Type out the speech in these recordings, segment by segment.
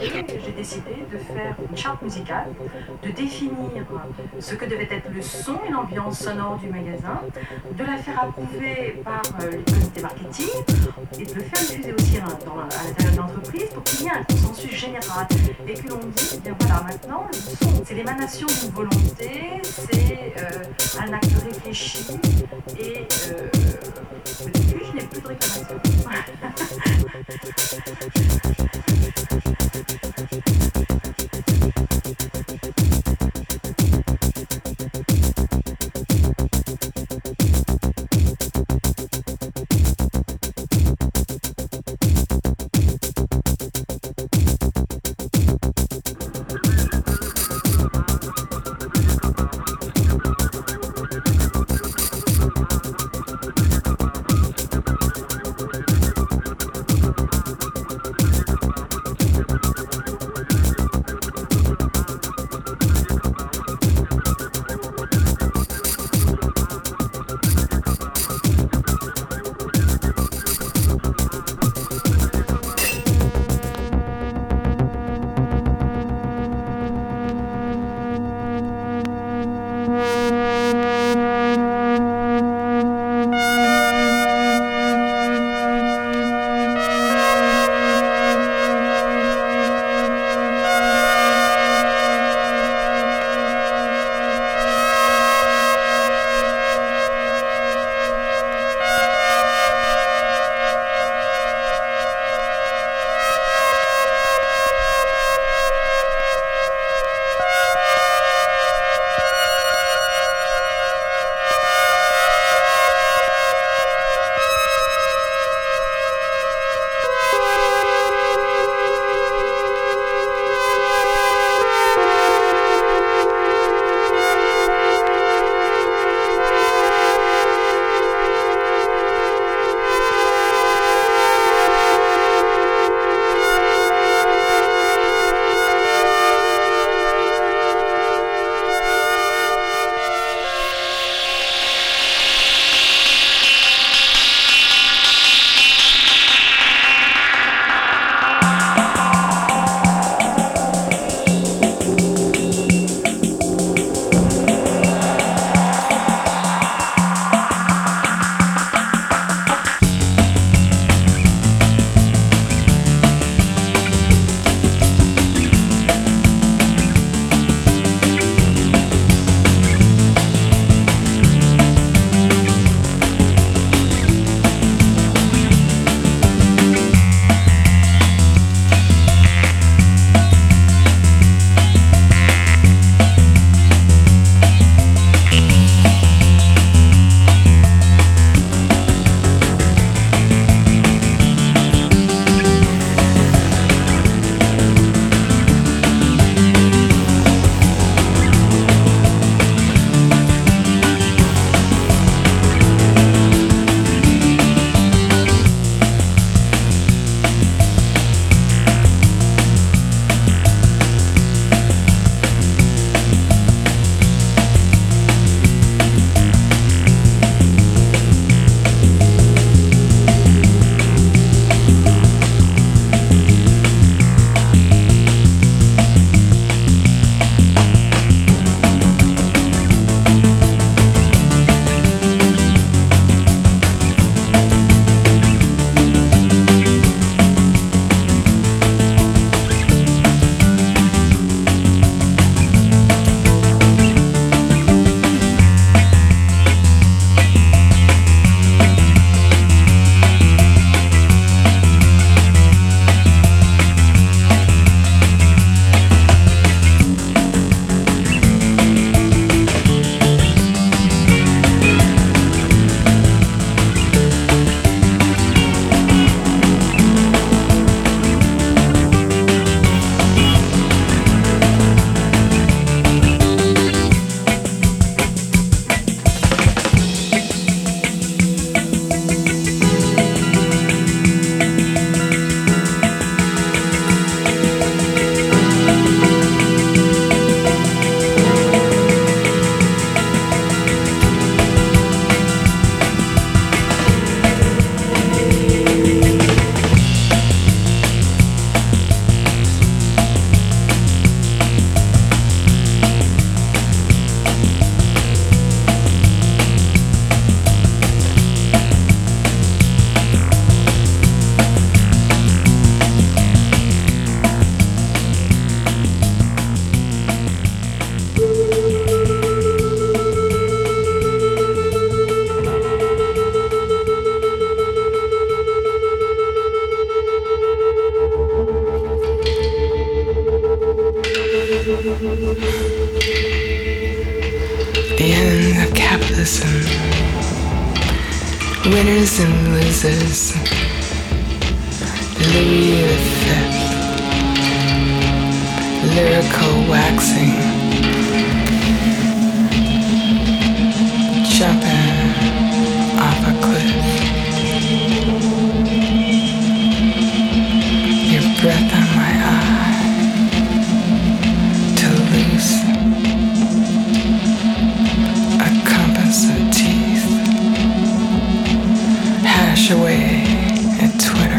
J'ai décidé de faire une charte musicale, de définir ce que devait être le son et l'ambiance sonore du magasin, de la faire approuver par euh, les comités marketing et de le faire diffuser aussi à, l'intérieur de l'entreprise pour qu'il y ait un consensus général et que l'on dise, eh bien voilà, maintenant le son, c'est l'émanation d'une volonté, c'est euh, un acte réfléchi et euh, depuis, je n'ai plus de réclamation. away at Twitter.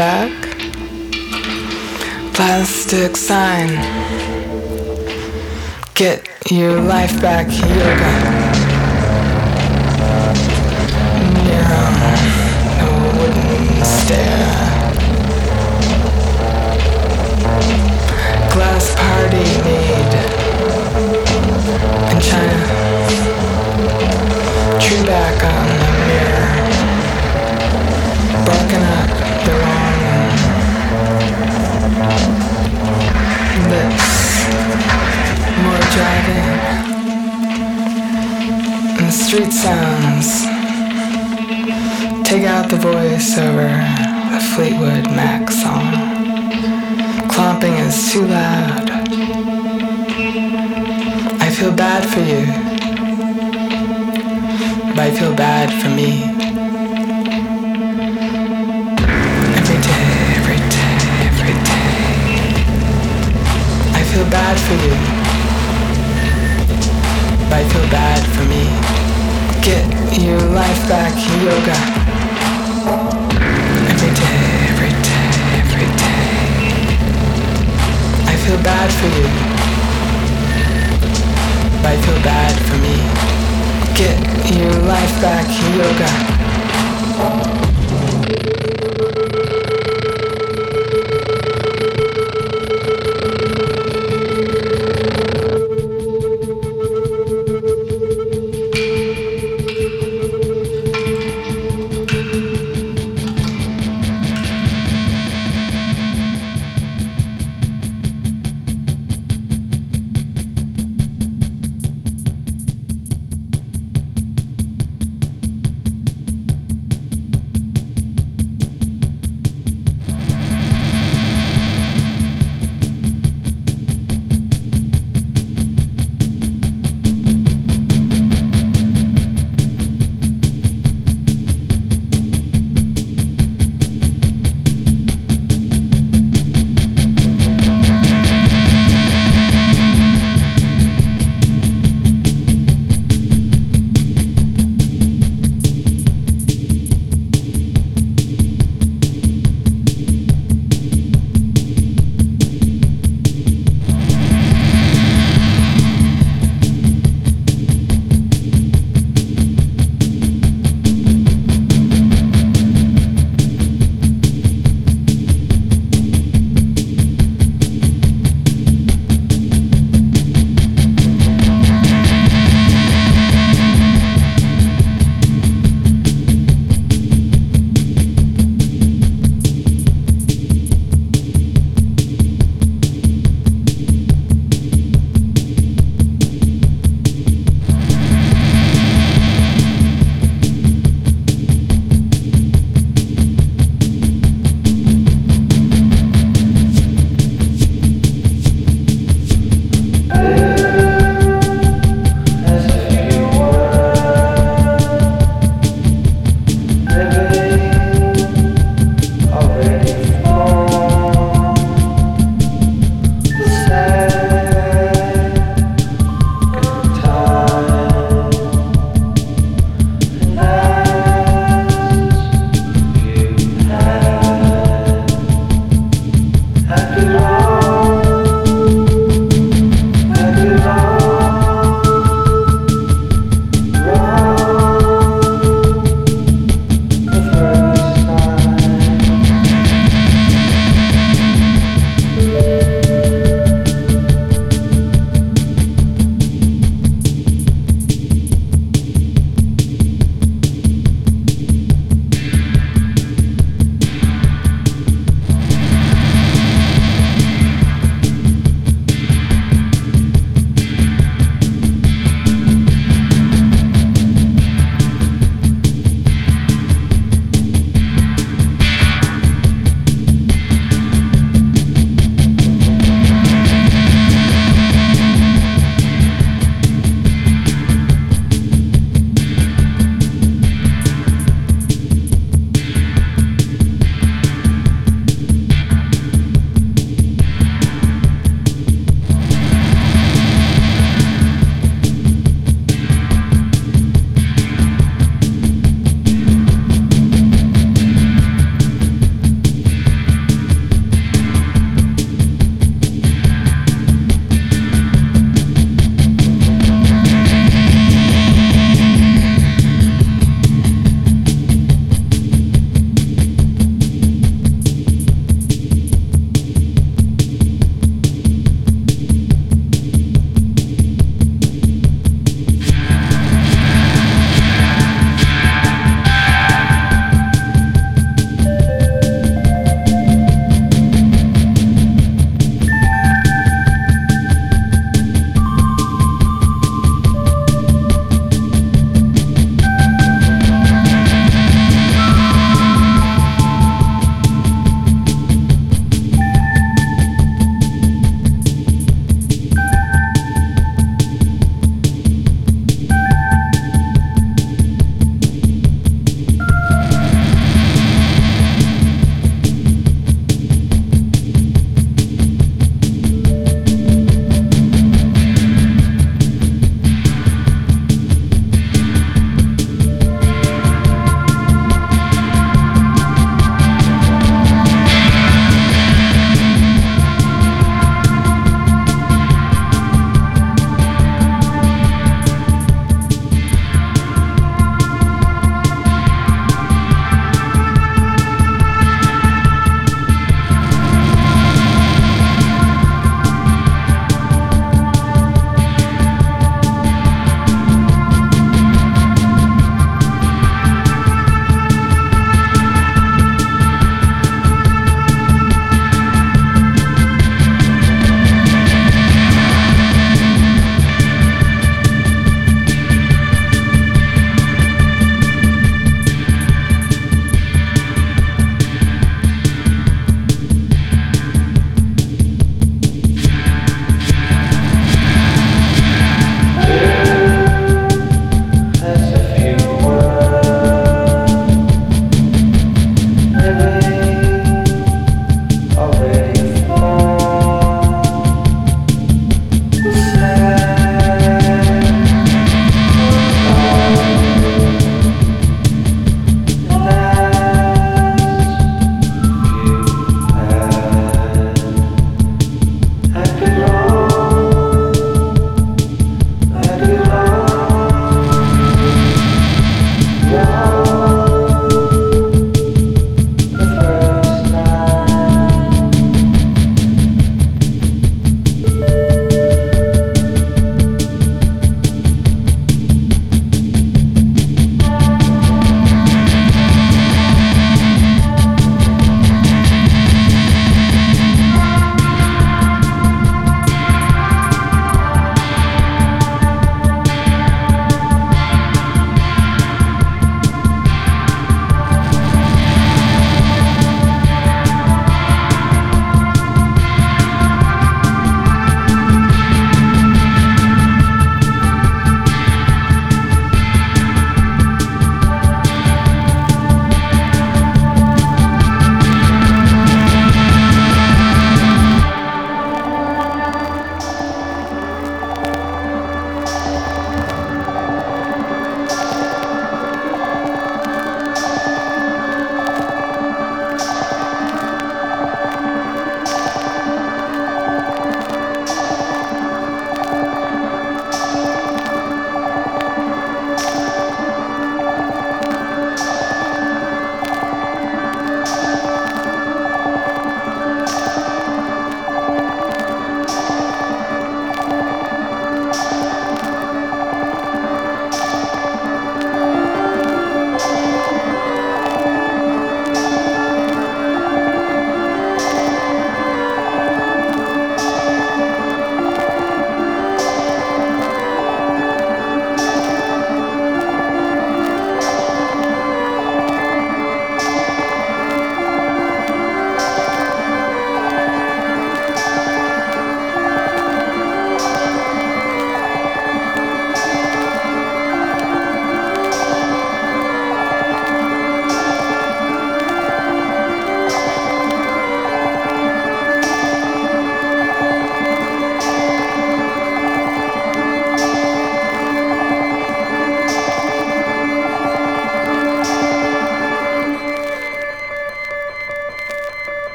back. Plastic sign. Get your life back yoga. Neuro, no wooden stair. Glass party made in China. True back on. driving. And the street sounds take out the voiceover, the Fleetwood Mac song. Clomping is too loud. I feel bad for you. But I feel bad for me. I feel bad for you. I feel bad for me. Get your life back, yoga. Every day, every day, every day. I feel bad for you. I feel bad for me. Get your life back, yoga.